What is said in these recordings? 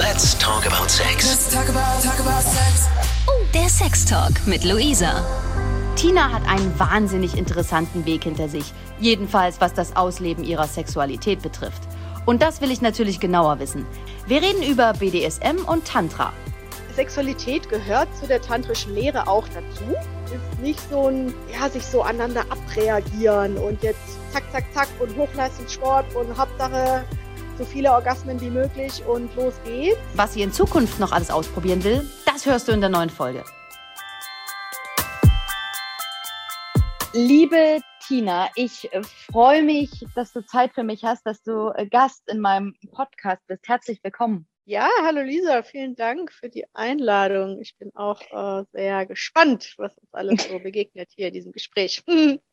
Let's talk about sex. Let's talk about, talk about sex. Oh, der Sex Talk mit Luisa. Tina hat einen wahnsinnig interessanten Weg hinter sich. Jedenfalls, was das Ausleben ihrer Sexualität betrifft. Und das will ich natürlich genauer wissen. Wir reden über BDSM und Tantra. Sexualität gehört zu der tantrischen Lehre auch dazu. Ist nicht so ein, ja, sich so aneinander abreagieren und jetzt zack, zack, zack und Hochleistungssport und Hauptsache so viele Orgasmen wie möglich und los geht's. Was sie in Zukunft noch alles ausprobieren will, das hörst du in der neuen Folge. Liebe Tina, ich freue mich, dass du Zeit für mich hast, dass du äh, Gast in meinem Podcast bist. Herzlich willkommen. Ja, hallo Lisa, vielen Dank für die Einladung. Ich bin auch äh, sehr gespannt, was uns alles so begegnet hier in diesem Gespräch.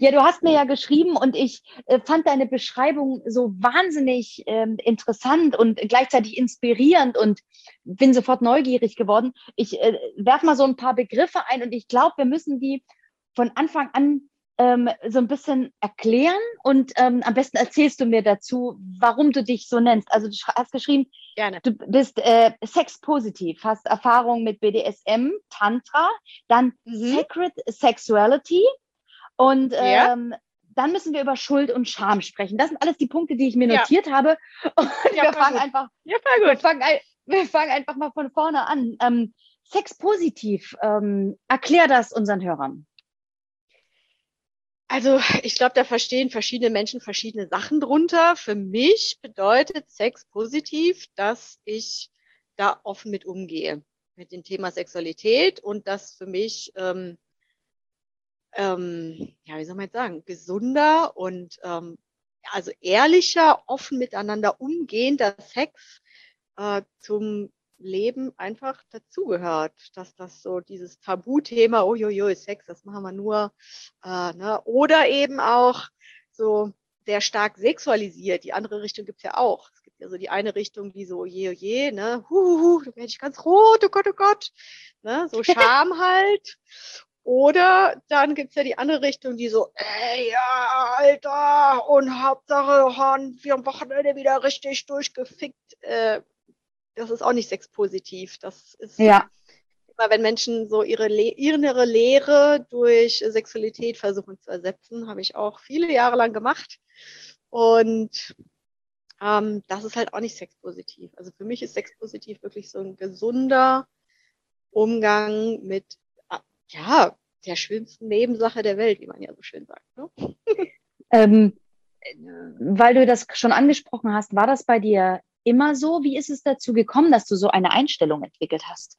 Ja, du hast mir ja geschrieben und ich äh, fand deine Beschreibung so wahnsinnig ähm, interessant und gleichzeitig inspirierend und bin sofort neugierig geworden. Ich äh, werfe mal so ein paar Begriffe ein und ich glaube, wir müssen die von Anfang an ähm, so ein bisschen erklären und ähm, am besten erzählst du mir dazu, warum du dich so nennst. Also du hast geschrieben, Gerne. du bist äh, sexpositiv, hast Erfahrung mit BDSM, Tantra, dann Mhm. Sacred Sexuality und Ja. ähm, dann müssen wir über Schuld und Scham sprechen. Das sind alles die Punkte, die ich mir Ja. notiert habe. Und Ja, wir fangen gut. einfach, Ja, voll wir gut. fangen, ein, wir fangen einfach mal von vorne an. Ähm, Sexpositiv, ähm, erklär das unseren Hörern. Also ich glaube, da verstehen verschiedene Menschen verschiedene Sachen drunter. Für mich bedeutet Sex positiv, dass ich da offen mit umgehe, mit dem Thema Sexualität und das für mich, ähm, ähm, ja, wie soll man jetzt sagen, gesunder und ähm, also ehrlicher, offen miteinander umgehender Sex äh, zum Leben einfach dazugehört, dass das so dieses Tabuthema, uiuiui, Sex, das machen wir nur, äh, ne? oder eben auch so sehr stark sexualisiert. Die andere Richtung gibt's ja auch. Es gibt ja so die eine Richtung, die so, je, je, ne, huhuhu, da werde ich ganz rot, oh Gott, oh Gott, ne, so Scham halt. Oder dann gibt's ja die andere Richtung, die so, ey, ja, Alter, und Hauptsache, Horn, wir am Wochenende wieder richtig durchgefickt. Äh, das ist auch nicht sexpositiv. Das ist Ja. immer, wenn Menschen so ihre, Le ihre innere Lehre durch Sexualität versuchen zu ersetzen, habe ich auch viele Jahre lang gemacht. Und ähm, das ist halt auch nicht sexpositiv. Also für mich ist sexpositiv wirklich so ein gesunder Umgang mit, ja, der schönsten Nebensache der Welt, wie man ja so schön sagt. Ne? Ähm, äh, weil du das schon angesprochen hast, war das bei dir immer so? Wie ist es dazu gekommen, dass du so eine Einstellung entwickelt hast?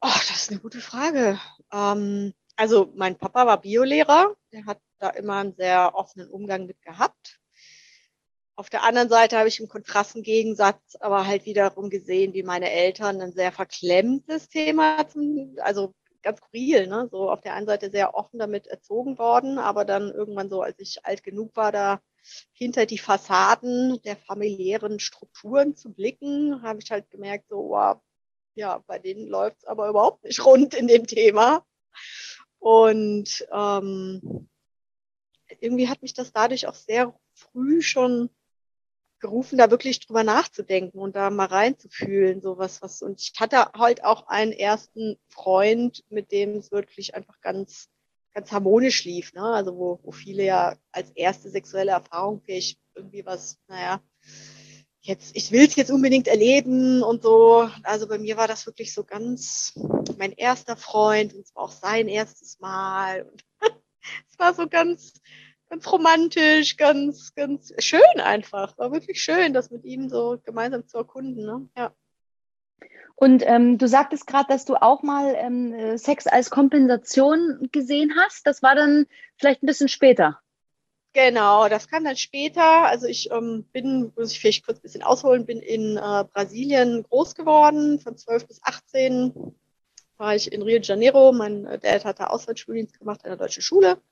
Oh, das ist eine gute Frage. Ähm, also mein Papa war Biolehrer, der hat da immer einen sehr offenen Umgang mit gehabt. Auf der anderen Seite habe ich im kontrasten Gegensatz aber halt wiederum gesehen, wie meine Eltern ein sehr verklemmtes Thema, zum, also ganz skurril, ne? so auf der einen Seite sehr offen damit erzogen worden, aber dann irgendwann so, als ich alt genug war, da hinter die Fassaden der familiären Strukturen zu blicken, habe ich halt gemerkt, so, wow, ja, bei denen läuft's aber überhaupt nicht rund in dem Thema. Und ähm, irgendwie hat mich das dadurch auch sehr früh schon gerufen, da wirklich drüber nachzudenken und da mal reinzufühlen, sowas, was. Und ich hatte halt auch einen ersten Freund, mit dem es wirklich einfach ganz, ganz harmonisch lief, ne? Also wo, wo viele ja als erste sexuelle Erfahrung vielleicht irgendwie was, naja, jetzt, ich will es jetzt unbedingt erleben und so. Also bei mir war das wirklich so ganz mein erster Freund und es war auch sein erstes Mal. Und es war so ganz, ganz romantisch, ganz, ganz schön einfach. War wirklich schön, das mit ihm so gemeinsam zu erkunden. Ne? Ja. Und ähm, du sagtest gerade, dass du auch mal ähm, äh, Sex als Kompensation gesehen hast. Das war dann vielleicht ein bisschen später. Genau, das kam dann später. Also ich ähm, bin, muss ich vielleicht kurz ein bisschen ausholen, bin in äh, Brasilien groß geworden. Von 12 bis 18 war ich in Rio de Janeiro. Mein äh, Dad hat da Auslandsstudienst gemacht an der deutschen Schule.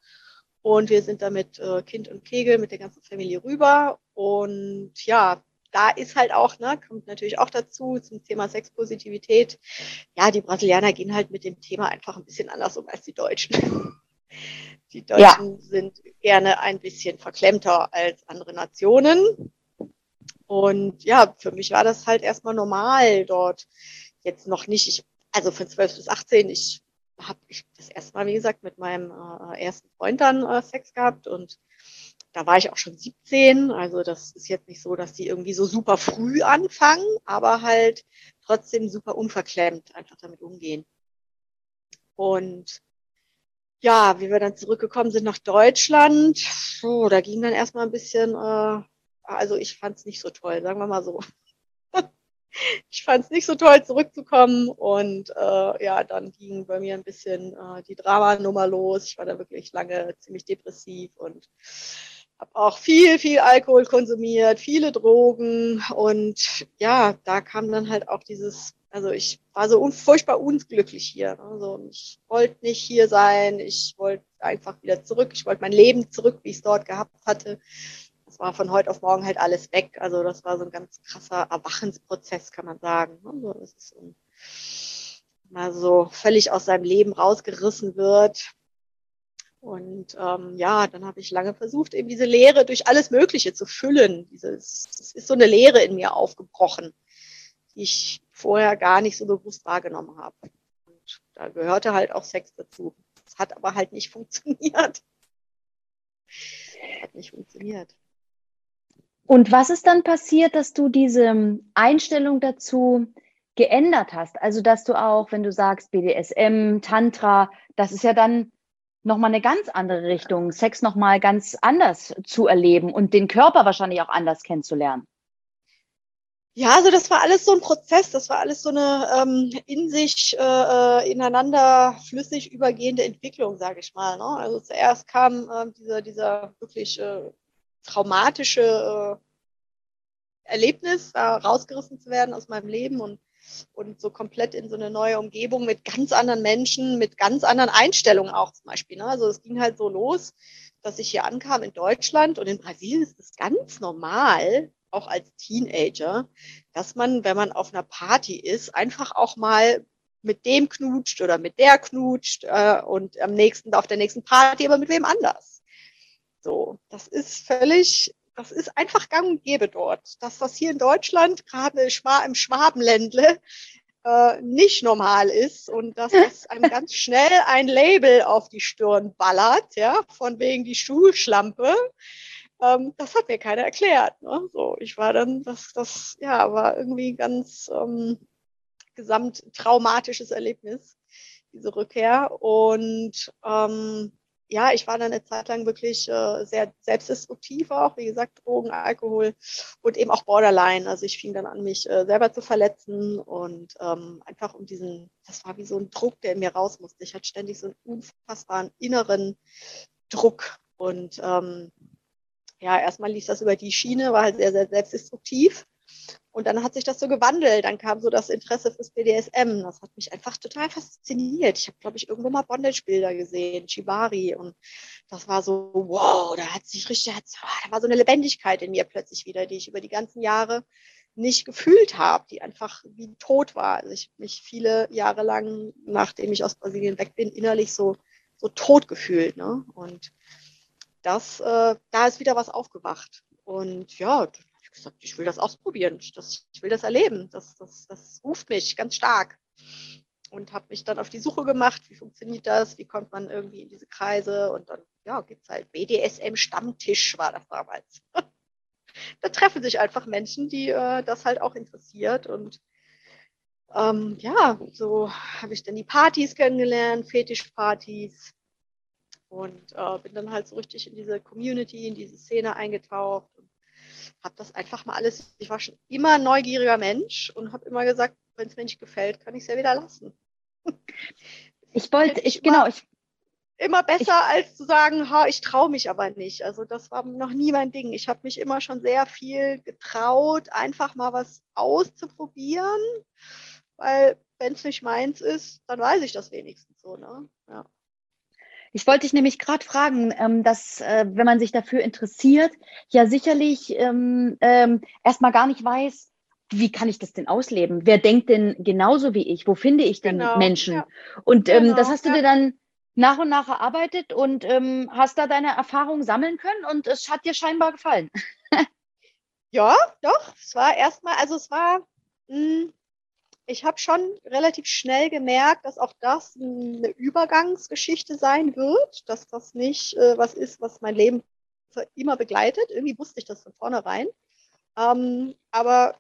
Und wir sind da mit äh, Kind und Kegel mit der ganzen Familie rüber. Und ja, da ist halt auch, ne, kommt natürlich auch dazu zum Thema Sexpositivität. Ja, die Brasilianer gehen halt mit dem Thema einfach ein bisschen anders um als die Deutschen. Die Deutschen sind gerne ein bisschen verklemmter als andere Nationen. Und ja, für mich war das halt erstmal normal dort. Jetzt noch nicht, ich, also von 12 bis 18, ich habe ich das erste Mal, wie gesagt, mit meinem äh, ersten Freund dann äh, Sex gehabt und da war ich auch schon 17. Also das ist jetzt nicht so, dass die irgendwie so super früh anfangen, aber halt trotzdem super unverklemmt einfach damit umgehen. Und ja, wie wir dann zurückgekommen sind nach Deutschland, so, da ging dann erstmal ein bisschen, äh, also ich fand es nicht so toll, sagen wir mal so. ich fand es nicht so toll, zurückzukommen. Und äh, ja, dann ging bei mir ein bisschen äh, die Dramanummer los. Ich war da wirklich lange ziemlich depressiv und habe auch viel, viel Alkohol konsumiert, viele Drogen. Und ja, da kam dann halt auch dieses, also ich war so un furchtbar unglücklich hier. Also ich wollte nicht hier sein. Ich wollte einfach wieder zurück. Ich wollte mein Leben zurück, wie ich es dort gehabt hatte war von heute auf morgen halt alles weg. Also das war so ein ganz krasser Erwachensprozess, kann man sagen. Also das ist so, mal so völlig aus seinem Leben rausgerissen wird. Und ähm, ja, dann habe ich lange versucht, eben diese Leere durch alles Mögliche zu füllen. Es ist so eine Leere in mir aufgebrochen, die ich vorher gar nicht so bewusst wahrgenommen habe. Und da gehörte halt auch Sex dazu. Es hat aber halt nicht funktioniert. Hat nicht funktioniert. Und was ist dann passiert, dass du diese Einstellung dazu geändert hast? Also, dass du auch, wenn du sagst BDSM, Tantra, das ist ja dann nochmal eine ganz andere Richtung, Sex nochmal ganz anders zu erleben und den Körper wahrscheinlich auch anders kennenzulernen. Ja, also das war alles so ein Prozess, das war alles so eine ähm, in sich äh, äh ineinander flüssig übergehende Entwicklung, sage ich mal. Ne? Also zuerst kam äh, dieser, dieser wirklich äh, traumatische äh, Erlebnis, da rausgerissen zu werden aus meinem Leben und, und so komplett in so eine neue Umgebung mit ganz anderen Menschen, mit ganz anderen Einstellungen auch zum Beispiel. Ne? Also es ging halt so los, dass ich hier ankam in Deutschland und in Brasilien ist es ganz normal, auch als Teenager, dass man, wenn man auf einer Party ist, einfach auch mal mit dem knutscht oder mit der knutscht äh, und am nächsten, auf der nächsten Party aber mit wem anders. So, das ist völlig, das ist einfach gang und gäbe dort. Dass das hier in Deutschland, gerade im Schwabenländle, äh, nicht normal ist und dass das einem ganz schnell ein Label auf die Stirn ballert, ja, von wegen die Schulschlampe. Ähm, das hat mir keiner erklärt. Ne? So, ich war dann, das, das, ja, war irgendwie ein ganz ähm, gesamt traumatisches Erlebnis, diese Rückkehr. Und ähm, ja, ich war dann eine Zeit lang wirklich äh, sehr selbstdestruktiv auch, wie gesagt, Drogen, Alkohol und eben auch Borderline. Also ich fing dann an, mich äh, selber zu verletzen und ähm, einfach um diesen, das war wie so ein Druck, der in mir raus musste. Ich hatte ständig so einen unfassbaren inneren Druck und ähm, ja, erstmal lief das über die Schiene, war halt sehr, sehr selbstdestruktiv. Und dann hat sich das so gewandelt. Dann kam so das Interesse fürs BDSM. Das hat mich einfach total fasziniert. Ich habe, glaube ich, irgendwo mal Bondage-Bilder gesehen, Shibari. Und das war so, wow, da hat sich richtig, da war so eine Lebendigkeit in mir plötzlich wieder, die ich über die ganzen Jahre nicht gefühlt habe, die einfach wie tot war. Also ich mich viele Jahre lang, nachdem ich aus Brasilien weg bin, innerlich so, so tot gefühlt. Ne? Und das, äh, da ist wieder was aufgewacht. Und ja, ich gesagt, ich will das ausprobieren, das, ich will das erleben, das, das, das ruft mich ganz stark. Und habe mich dann auf die Suche gemacht, wie funktioniert das, wie kommt man irgendwie in diese Kreise und dann ja, gibt es halt BDSM-Stammtisch, war das damals. da treffen sich einfach Menschen, die äh, das halt auch interessiert und ähm, ja, so habe ich dann die Partys kennengelernt, Fetischpartys und äh, bin dann halt so richtig in diese Community, in diese Szene eingetaucht habe das einfach mal alles, ich war schon immer ein neugieriger Mensch und habe immer gesagt, wenn es mir nicht gefällt, kann ich es ja wieder lassen. Ich wollte, ich, genau, ich. Immer besser ich, als zu sagen, ha, ich traue mich aber nicht. Also das war noch nie mein Ding. Ich habe mich immer schon sehr viel getraut, einfach mal was auszuprobieren, weil wenn es nicht meins ist, dann weiß ich das wenigstens so, ne? Ja. Ich wollte dich nämlich gerade fragen, ähm, dass, äh, wenn man sich dafür interessiert, ja sicherlich ähm, ähm, erstmal gar nicht weiß, wie kann ich das denn ausleben? Wer denkt denn genauso wie ich? Wo finde ich denn genau, Menschen? Ja. Und ähm, genau, das hast du ja. dir dann nach und nach erarbeitet und ähm, hast da deine Erfahrungen sammeln können und es hat dir scheinbar gefallen. Ja, doch. Es war erstmal, also es war, mh, hm, ich habe schon relativ schnell gemerkt, dass auch das eine Übergangsgeschichte sein wird, dass das nicht äh, was ist, was mein Leben für immer begleitet. Irgendwie wusste ich das von vornherein. Ähm, aber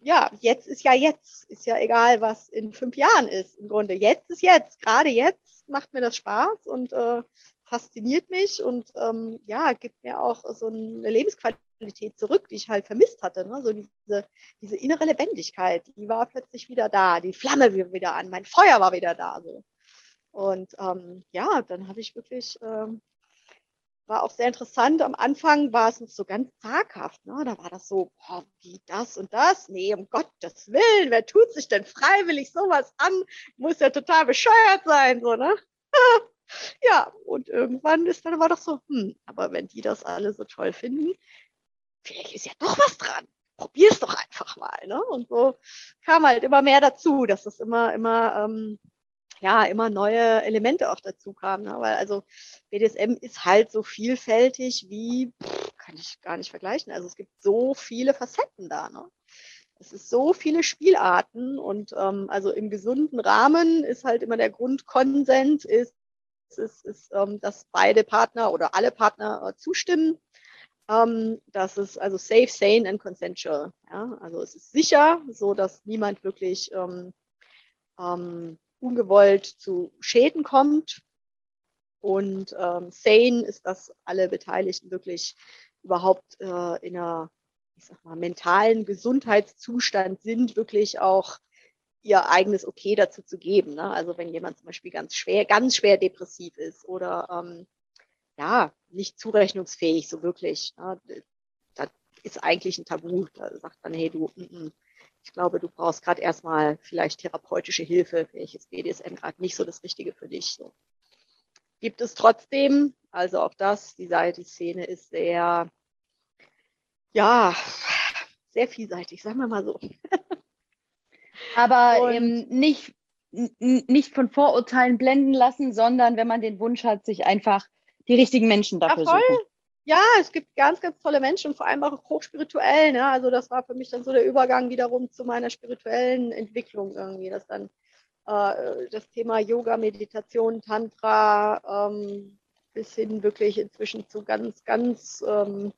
ja, jetzt ist ja jetzt. Ist ja egal, was in fünf Jahren ist. Im Grunde, jetzt ist jetzt. Gerade jetzt macht mir das Spaß und äh, fasziniert mich und ähm, ja, gibt mir auch so eine Lebensqualität zurück, die ich halt vermisst hatte. Ne? So diese, diese innere Lebendigkeit, die war plötzlich wieder da, die Flamme war wieder an, mein Feuer war wieder da. So. Und ähm, ja, dann habe ich wirklich ähm, war auch sehr interessant. Am Anfang war es noch so ganz zaghaft. Ne? Da war das so, boah, wie das und das? Nee, um Gottes Willen, wer tut sich denn freiwillig sowas an? Muss ja total bescheuert sein, so, ne? ja, und irgendwann ist dann aber doch so, hm, aber wenn die das alle so toll finden, vielleicht ist ja doch was dran. Probier's doch einfach mal, ne? Und so kam halt immer mehr dazu, dass das immer, immer ähm, ja immer neue Elemente auch dazu kamen. Ne? Weil also BDSM ist halt so vielfältig wie, pff, kann ich gar nicht vergleichen. Also es gibt so viele Facetten da. Ne? Es ist so viele Spielarten und ähm, also im gesunden Rahmen ist halt immer der Grundkonsens ist, ist, ist ähm, dass beide Partner oder alle Partner äh, zustimmen. Ähm, das ist also safe, sane and consensual. Ja? Also es ist sicher, so dass niemand wirklich ähm, ähm, ungewollt zu Schäden kommt. Und ähm, sane ist, dass alle Beteiligten wirklich überhaupt äh, in einer, ich sag mal, mentalen Gesundheitszustand sind, wirklich auch ihr eigenes Okay dazu zu geben. Ne? Also wenn jemand zum Beispiel ganz schwer, ganz schwer depressiv ist oder ähm, ja, nicht zurechnungsfähig, so wirklich. Ne? Das ist eigentlich ein Tabu. Da sagt man, hey, du, m -m, ich glaube, du brauchst gerade erstmal vielleicht therapeutische Hilfe, welches BDSM gerade nicht so das Richtige für dich. So. Gibt es trotzdem, also auch das, die Seite, die Szene ist sehr, ja, sehr vielseitig, sagen wir mal so. Aber eben nicht, nicht von Vorurteilen blenden lassen, sondern wenn man den Wunsch hat, sich einfach die richtigen Menschen dafür ja, suchen. Ja, es gibt ganz, ganz tolle Menschen, vor allem auch hochspirituell. Ne? Also das war für mich dann so der Übergang wiederum zu meiner spirituellen Entwicklung irgendwie, dass dann äh, das Thema Yoga, Meditation, Tantra ähm, bis hin wirklich inzwischen zu ganz, ganz ähm,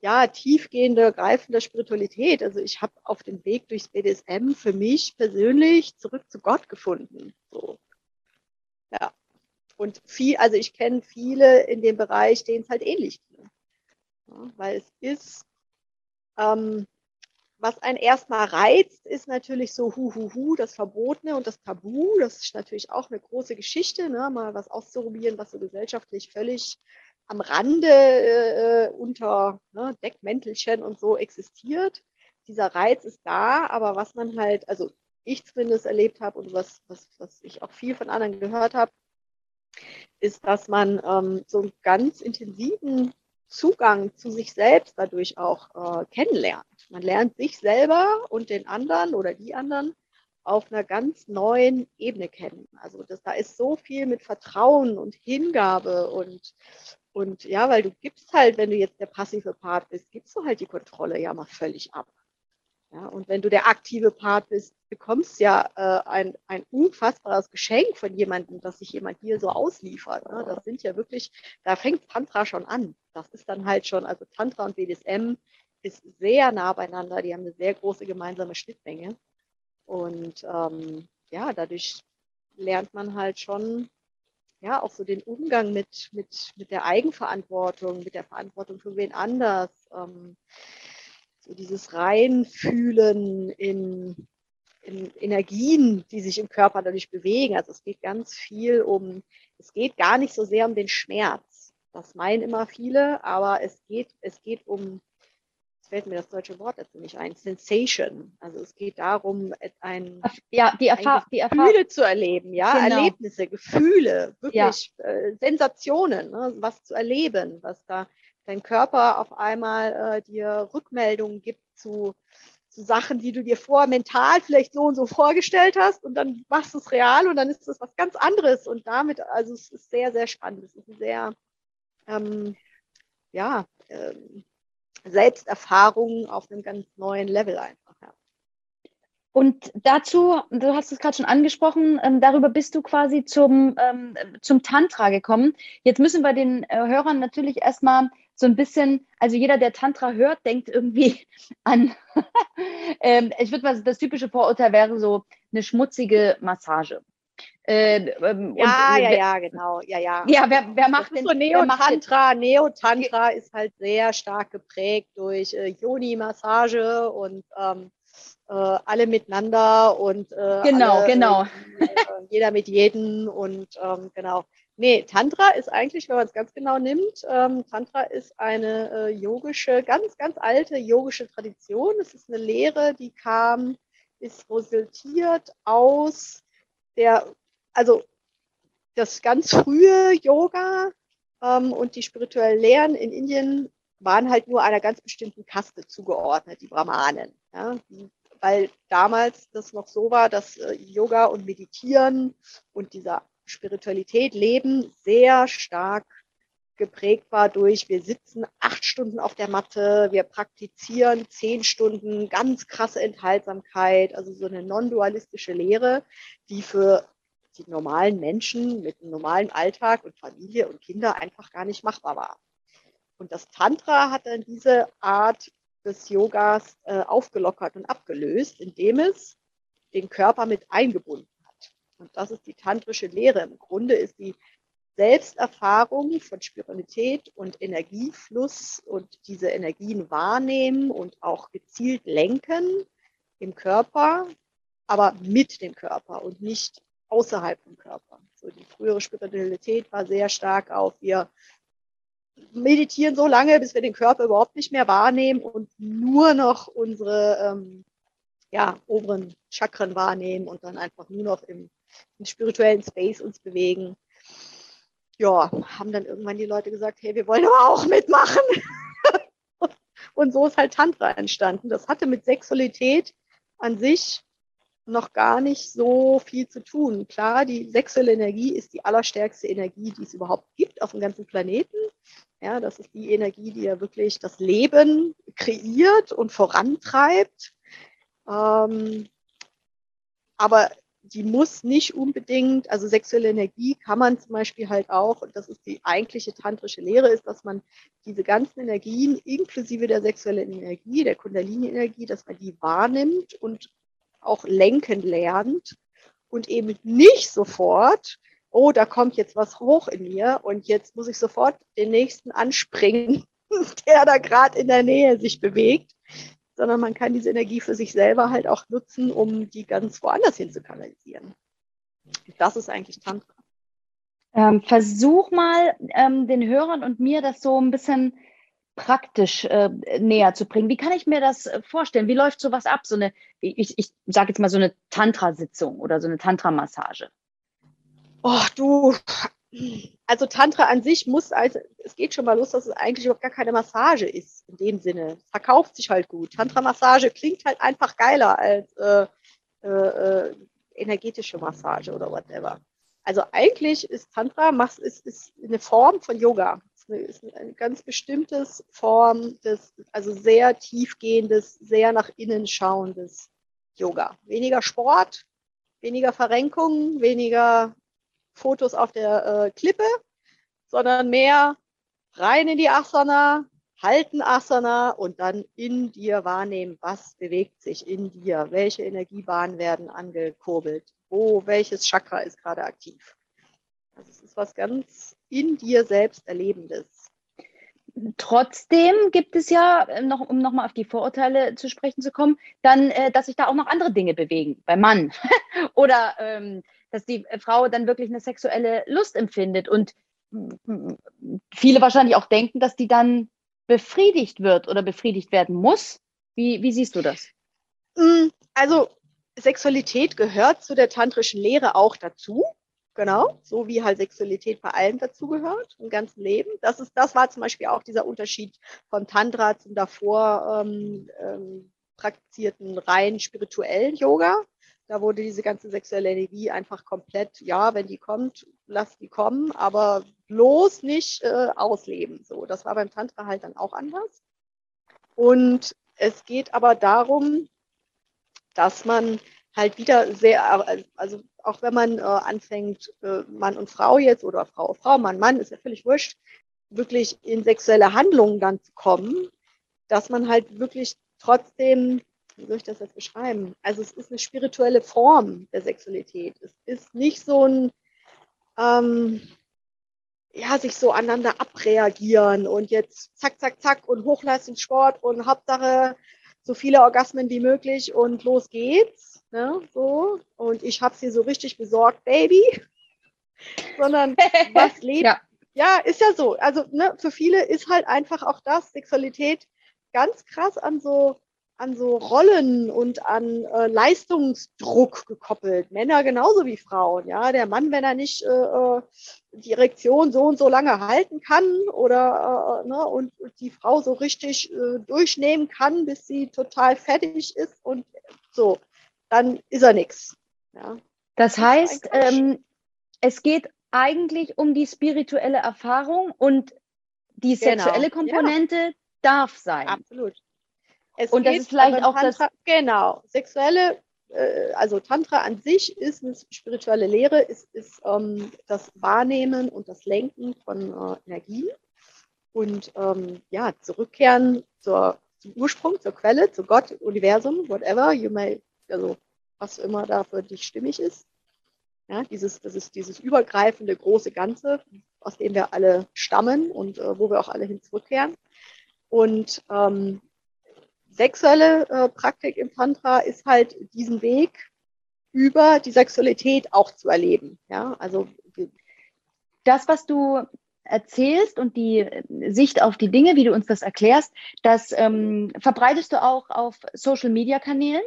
ja, tiefgehende, greifende Spiritualität. Also ich habe auf dem Weg durchs BDSM für mich persönlich zurück zu Gott gefunden. So. Ja. Und viel, also ich kenne viele in dem Bereich, denen es halt ähnlich geht. Ja, weil es ist, ähm, was einen erstmal reizt, ist natürlich so hu hu hu, das Verbotene und das Tabu. Das ist natürlich auch eine große Geschichte, ne? mal was auszuprobieren, was so gesellschaftlich völlig am Rande äh, unter ne, Deckmäntelchen und so existiert. Dieser Reiz ist da, aber was man halt, also ich zumindest erlebt habe und was, was, was ich auch viel von anderen gehört habe, ist, dass man ähm, so einen ganz intensiven Zugang zu sich selbst dadurch auch äh, kennenlernt. Man lernt sich selber und den anderen oder die anderen auf einer ganz neuen Ebene kennen. Also das, da ist so viel mit Vertrauen und Hingabe und, und ja, weil du gibst halt, wenn du jetzt der passive Part bist, gibst du halt die Kontrolle ja mal völlig ab. Ja, und wenn du der aktive Part bist, bekommst ja äh, ein, ein unfassbares Geschenk von jemandem, dass sich jemand hier so ausliefert. Ne? Das sind ja wirklich, da fängt Tantra schon an. Das ist dann halt schon, also Tantra und BDSM ist sehr nah beieinander. Die haben eine sehr große gemeinsame Schnittmenge. Und ähm, ja, dadurch lernt man halt schon, ja, auch so den Umgang mit, mit, mit der Eigenverantwortung, mit der Verantwortung für wen anders. Ähm, so dieses Reinfühlen in, in Energien, die sich im Körper dadurch bewegen. Also es geht ganz viel um, es geht gar nicht so sehr um den Schmerz. Das meinen immer viele, aber es geht, es geht um, es fällt mir das deutsche Wort dazu nicht ein, Sensation. Also es geht darum, ein, ja, die, Erfahr die Gefühle zu erleben, ja, genau. Erlebnisse, Gefühle, wirklich ja. äh, Sensationen, ne, was zu erleben, was da dein Körper auf einmal äh, dir Rückmeldungen gibt zu, zu Sachen, die du dir vorher mental vielleicht so und so vorgestellt hast und dann machst du es real und dann ist es was ganz anderes und damit, also es ist sehr, sehr spannend. Es ist ein sehr, ähm, ja, ähm, Selbsterfahrung auf einem ganz neuen Level einfach. Ja. Und dazu, du hast es gerade schon angesprochen, ähm, darüber bist du quasi zum, ähm, zum Tantra gekommen. Jetzt müssen wir den äh, Hörern natürlich erstmal so ein bisschen, also jeder, der Tantra hört, denkt irgendwie an, ähm, ich würde mal, das typische Vorurteil wäre so eine schmutzige Massage. Äh, ähm, ja, und, ja, ja, genau. Ja, ja. Ja, wer, wer macht denn so Neo-Tantra? Neo-Tantra ist halt sehr stark geprägt durch äh, Yoni-Massage und ähm, äh, alle miteinander und äh, genau, alle, genau. Äh, jeder mit jedem und ähm, genau. Nee, Tantra ist eigentlich, wenn man es ganz genau nimmt, ähm, Tantra ist eine äh, yogische, ganz, ganz alte yogische Tradition. Es ist eine Lehre, die kam, ist resultiert aus der, also das ganz frühe Yoga ähm, und die spirituellen Lehren in Indien waren halt nur einer ganz bestimmten Kaste zugeordnet, die Brahmanen. Ja, weil damals das noch so war, dass äh, Yoga und Meditieren und dieser Spiritualität, Leben sehr stark geprägt war durch, wir sitzen acht Stunden auf der Matte, wir praktizieren zehn Stunden ganz krasse Enthaltsamkeit, also so eine non-dualistische Lehre, die für die normalen Menschen mit einem normalen Alltag und Familie und Kinder einfach gar nicht machbar war. Und das Tantra hat dann diese Art des Yogas äh, aufgelockert und abgelöst, indem es den Körper mit eingebunden. Und das ist die tantrische Lehre. Im Grunde ist die Selbsterfahrung von Spiritualität und Energiefluss und diese Energien wahrnehmen und auch gezielt lenken im Körper, aber mit dem Körper und nicht außerhalb vom Körper. So die frühere Spiritualität war sehr stark auf wir meditieren so lange, bis wir den Körper überhaupt nicht mehr wahrnehmen und nur noch unsere ähm, ja, oberen Chakren wahrnehmen und dann einfach nur noch im, im spirituellen Space uns bewegen. Ja, haben dann irgendwann die Leute gesagt, hey, wir wollen aber auch mitmachen. und so ist halt Tantra entstanden. Das hatte mit Sexualität an sich noch gar nicht so viel zu tun. Klar, die sexuelle Energie ist die allerstärkste Energie, die es überhaupt gibt auf dem ganzen Planeten. Ja, das ist die Energie, die ja wirklich das Leben kreiert und vorantreibt. Ähm, aber die muss nicht unbedingt, also sexuelle Energie kann man zum Beispiel halt auch, und das ist die eigentliche tantrische Lehre, ist, dass man diese ganzen Energien, inklusive der sexuellen Energie, der Kundalini-Energie, dass man die wahrnimmt und auch lenken lernt und eben nicht sofort oh, da kommt jetzt was hoch in mir und jetzt muss ich sofort den nächsten anspringen, der da gerade in der Nähe sich bewegt, sondern man kann diese Energie für sich selber halt auch nutzen, um die ganz woanders hin zu kanalisieren. Das ist eigentlich Tantra. Ähm, versuch mal ähm, den Hörern und mir das so ein bisschen praktisch äh, näher zu bringen. Wie kann ich mir das äh, vorstellen? Wie läuft sowas ab? So eine, ich, ich sage jetzt mal so eine Tantra-Sitzung oder so eine Tantra-Massage. Oh, du, also Tantra an sich muss, also es geht schon mal los, dass es eigentlich überhaupt gar keine Massage ist, in dem Sinne. Es verkauft sich halt gut. Tantra-Massage klingt halt einfach geiler als äh, äh, äh energetische Massage oder whatever. Also eigentlich ist Tantra ist, ist eine Form von Yoga. Ist eine, ist eine ganz bestimmte Form des, also sehr tiefgehendes, sehr nach innen schauendes Yoga. Weniger Sport, weniger Verrenkung, weniger Fotos auf der äh, Klippe, sondern mehr rein in die Asana, halten Asana und dann in dir wahrnehmen, was bewegt sich in dir, welche Energiebahnen werden angekurbelt, wo welches Chakra ist gerade aktiv. Also es ist was ganz in dir selbst Erlebendes. Trotzdem gibt es ja, äh, noch, um nochmal auf die Vorurteile zu sprechen zu kommen, dann, äh, dass sich da auch noch andere Dinge bewegen, beim Mann. Oder ähm, dass die Frau dann wirklich eine sexuelle Lust empfindet und viele wahrscheinlich auch denken, dass die dann befriedigt wird oder befriedigt werden muss. Wie, wie siehst du das? Mm, also Sexualität gehört zu der tantrischen Lehre auch dazu. Genau, so wie halt Sexualität bei allen dazugehört im ganzen Leben. Das ist, das war zum Beispiel auch dieser Unterschied von Tantra zum davor ähm, ähm, praktizierten rein spirituellen Yoga. Da wurde diese ganze sexuelle Energie einfach komplett, ja, wenn die kommt, lass die kommen, aber bloß nicht äh, ausleben. So, das war beim Tantra halt dann auch anders. Und es geht aber darum, dass man halt wieder sehr, also auch wenn man äh, anfängt, äh, Mann und Frau jetzt oder Frau, Frau, Mann, Mann, ist ja völlig wurscht, wirklich in sexuelle Handlungen dann zu kommen, dass man halt wirklich trotzdem, wie soll ich das jetzt beschreiben? Also es ist eine spirituelle Form der Sexualität. Es ist nicht so ein, ähm, ja, sich so aneinander abreagieren und jetzt zack, zack, zack und Hochleistungssport und Hauptsache so viele Orgasmen wie möglich und los geht's. Ne, so. Und ich habe sie so richtig besorgt, Baby. Sondern was lebt. ja. ja, ist ja so. Also ne, für viele ist halt einfach auch das, Sexualität, ganz krass an so an so Rollen und an äh, Leistungsdruck gekoppelt. Männer genauso wie Frauen. Ja, der Mann, wenn er nicht äh, äh die Erektion so und so lange halten kann oder äh, ne, und die Frau so richtig äh, durchnehmen kann, bis sie total fertig ist und so, dann ist er nichts. Ja. Das heißt, ähm, es geht eigentlich um die spirituelle Erfahrung und die genau. sexuelle. Komponente ja. darf sein. Absolut. Es und das ist vielleicht auch Tantra, das. Genau, sexuelle, äh, also Tantra an sich ist eine spirituelle Lehre, ist, ist ähm, das Wahrnehmen und das Lenken von äh, Energien und ähm, ja, zurückkehren zur, zum Ursprung, zur Quelle, zu Gott, Universum, whatever, you may, also was immer da für dich stimmig ist. Ja, dieses, das ist dieses übergreifende große Ganze, aus dem wir alle stammen und äh, wo wir auch alle hin zurückkehren. Und ähm, sexuelle äh, Praktik im Tantra ist halt diesen Weg über die Sexualität auch zu erleben. Ja, also das, was du erzählst und die Sicht auf die Dinge, wie du uns das erklärst, das ähm, verbreitest du auch auf Social Media Kanälen.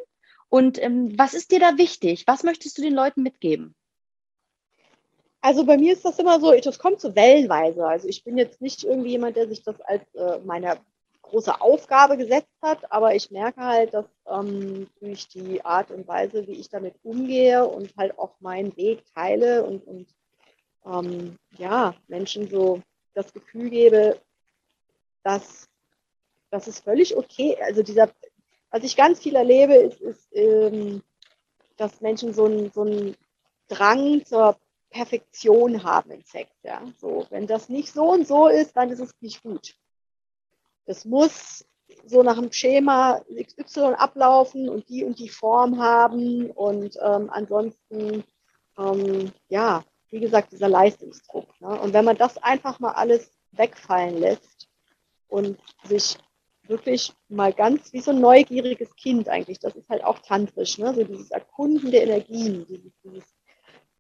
Und ähm, was ist dir da wichtig? Was möchtest du den Leuten mitgeben? Also bei mir ist das immer so, das kommt so wellenweise. Also ich bin jetzt nicht irgendwie jemand, der sich das als äh, meine große Aufgabe gesetzt hat, aber ich merke halt, dass ähm, durch die Art und Weise, wie ich damit umgehe und halt auch meinen Weg teile und, und ähm, ja, Menschen so das Gefühl gebe, dass das ist völlig okay. Also dieser, was ich ganz viel erlebe, ist, ist ähm, dass Menschen so einen so Drang zur Perfektion haben im Sex. Ja? So, wenn das nicht so und so ist, dann ist es nicht gut. Das muss so nach dem Schema XY ablaufen und die und die Form haben und ähm, ansonsten, ähm, ja, wie gesagt, dieser Leistungsdruck. Ne? Und wenn man das einfach mal alles wegfallen lässt und sich wirklich mal ganz wie so ein neugieriges Kind eigentlich, das ist halt auch tantrisch, ne? so dieses Erkunden der Energien, dieses, dieses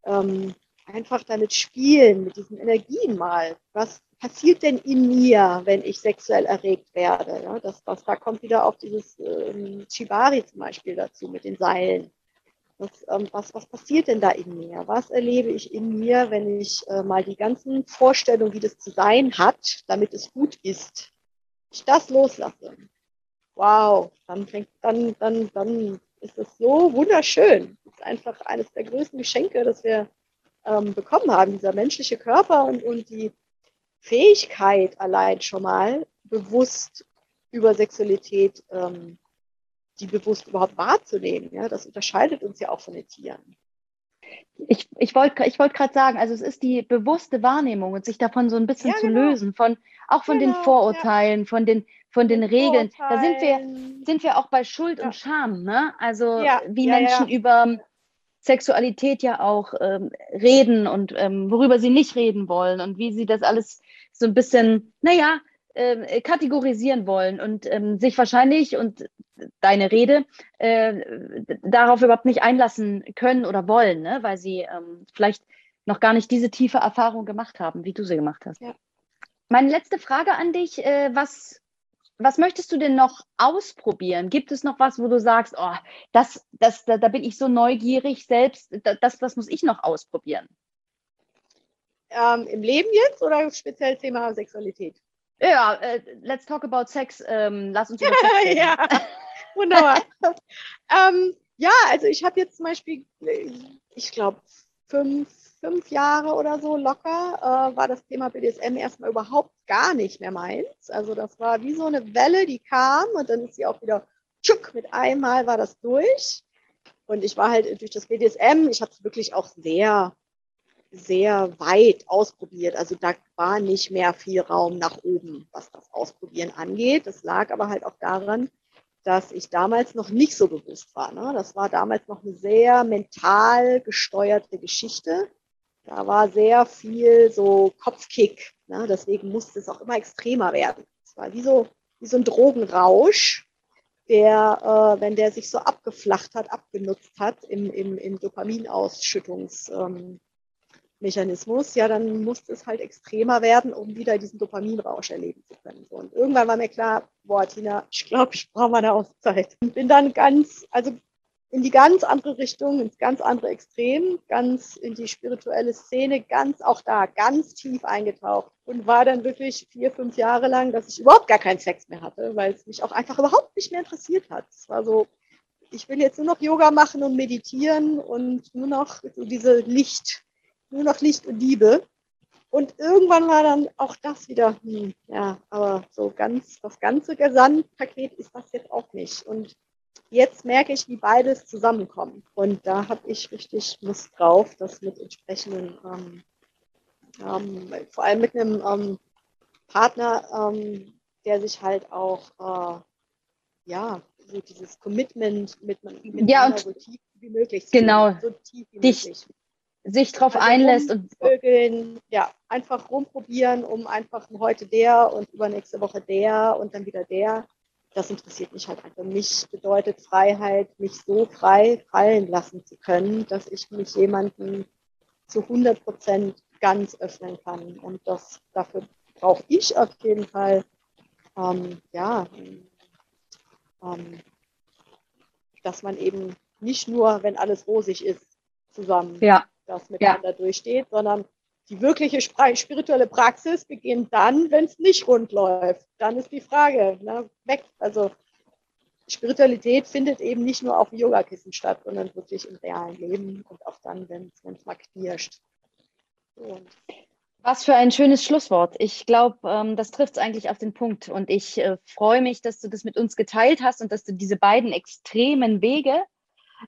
ähm, einfach damit spielen, mit diesen Energien mal. Was passiert denn in mir, wenn ich sexuell erregt werde? Ja, das, das, da kommt wieder auch dieses ähm, Shibari zum Beispiel dazu mit den Seilen. Das, ähm, was, was passiert denn da in mir? Was erlebe ich in mir, wenn ich äh, mal die ganzen Vorstellungen, wie das zu sein hat, damit es gut ist, ich das loslasse? Wow, dann fängt, dann, dann, dann ist es so wunderschön. Das ist einfach eines der größten Geschenke, das wir ähm, bekommen haben, dieser menschliche Körper und, und die Fähigkeit allein schon mal bewusst über Sexualität, ähm, die bewusst überhaupt wahrzunehmen. Ja, das unterscheidet uns ja auch von den Tieren. Ich, ich wollte ich wollt gerade sagen, also es ist die bewusste Wahrnehmung und sich davon so ein bisschen ja, genau. zu lösen, von, auch von genau, den Vorurteilen, ja. von den, von den, den Regeln. Da sind wir, sind wir auch bei Schuld ja. und Scham, ne? Also wie Menschen über Sexualität ja auch ähm, reden und ähm, worüber sie nicht reden wollen und wie sie das alles so ein bisschen, naja, äh, kategorisieren wollen und ähm, sich wahrscheinlich und deine Rede äh, darauf überhaupt nicht einlassen können oder wollen, ne? weil sie ähm, vielleicht noch gar nicht diese tiefe Erfahrung gemacht haben, wie du sie gemacht hast. Ja. Meine letzte Frage an dich, äh, was was möchtest du denn noch ausprobieren? Gibt es noch was, wo du sagst, oh, das, das, da, da bin ich so neugierig selbst, das, das muss ich noch ausprobieren? Ähm, Im Leben jetzt oder speziell Thema Sexualität? Ja, äh, let's talk about Sex. Ähm, lass uns über Sex reden. ja, wunderbar. ähm, ja, also ich habe jetzt zum Beispiel, ich glaube, fünf, fünf Jahre oder so locker, äh, war das Thema BDSM erstmal überhaupt gar nicht mehr meins. Also das war wie so eine Welle, die kam und dann ist sie auch wieder tschuck, mit einmal war das durch. Und ich war halt durch das BDSM, ich habe es wirklich auch sehr, sehr weit ausprobiert. Also da war nicht mehr viel Raum nach oben, was das Ausprobieren angeht. Das lag aber halt auch daran, dass ich damals noch nicht so bewusst war. Ne? Das war damals noch eine sehr mental gesteuerte Geschichte. Da war sehr viel so Kopfkick. Ne? Deswegen musste es auch immer extremer werden. Es war wie so, wie so ein Drogenrausch, der, äh, wenn der sich so abgeflacht hat, abgenutzt hat im, im, im Dopaminausschüttungsmechanismus, ähm, ja, dann musste es halt extremer werden, um wieder diesen Dopaminrausch erleben zu können. Und irgendwann war mir klar, boah, Tina, ich glaube, ich brauche mal eine Auszeit. Und bin dann ganz, also in die ganz andere Richtung, ins ganz andere Extrem, ganz in die spirituelle Szene, ganz auch da, ganz tief eingetaucht und war dann wirklich vier, fünf Jahre lang, dass ich überhaupt gar keinen Sex mehr hatte, weil es mich auch einfach überhaupt nicht mehr interessiert hat. Es war so, ich will jetzt nur noch Yoga machen und meditieren und nur noch so diese Licht, nur noch Licht und Liebe. Und irgendwann war dann auch das wieder, hm, ja, aber so ganz, das ganze Gesamtpaket ist das jetzt auch nicht. Und jetzt merke ich, wie beides zusammenkommt. Und da habe ich richtig Lust drauf, das mit entsprechenden, ähm, ähm, vor allem mit einem ähm, Partner, ähm, der sich halt auch, äh, ja, so dieses Commitment mit, mit ja, so tief wie möglich genau, so tief wie dich, möglich. Sich drauf also einlässt und Vögeln, ja, einfach rumprobieren, um einfach heute der und übernächste Woche der und dann wieder der das interessiert mich halt einfach. Mich bedeutet Freiheit, mich so frei fallen lassen zu können, dass ich mich jemandem zu 100 Prozent ganz öffnen kann. Und das, dafür brauche ich auf jeden Fall, ähm, ja, ähm, dass man eben nicht nur, wenn alles rosig ist, zusammen ja. Das miteinander ja. durchsteht, sondern die wirkliche spirituelle Praxis beginnt dann, wenn es nicht rund läuft. Dann ist die Frage, ne, weg. Also Spiritualität findet eben nicht nur auf Yogakissen statt, sondern wirklich im realen Leben und auch dann, wenn es mal knirscht. So. Was für ein schönes Schlusswort. Ich glaube, ähm, das trifft es eigentlich auf den Punkt. Und ich äh, freue mich, dass du das mit uns geteilt hast und dass du diese beiden extremen Wege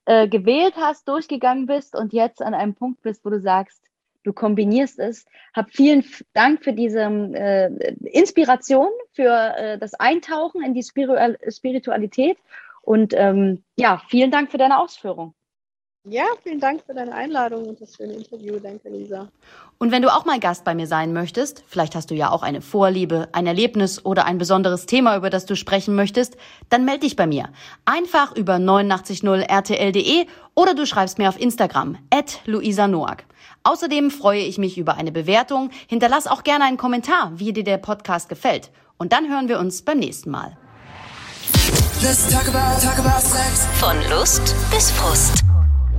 äh, gewählt hast, durchgegangen bist und jetzt an einem Punkt bist, wo du sagst, du kombinierst es. Hab vielen Dank für diese äh, Inspiration, für äh, das Eintauchen in die Spiritualität und ähm, ja, vielen Dank für deine Ausführung. Ja, vielen Dank für deine Einladung und das schöne Interview. Danke, Lisa. Und wenn du auch mal Gast bei mir sein möchtest, vielleicht hast du ja auch eine Vorliebe, ein Erlebnis oder ein besonderes Thema, über das du sprechen möchtest, dann melde dich bei mir. Einfach über 890rtl.de oder du schreibst mir auf Instagram, at Luisa Noack. Außerdem freue ich mich über eine Bewertung. Hinterlass auch gerne einen Kommentar, wie dir der Podcast gefällt. Und dann hören wir uns beim nächsten Mal. Talk about, talk about Von Lust bis Frust.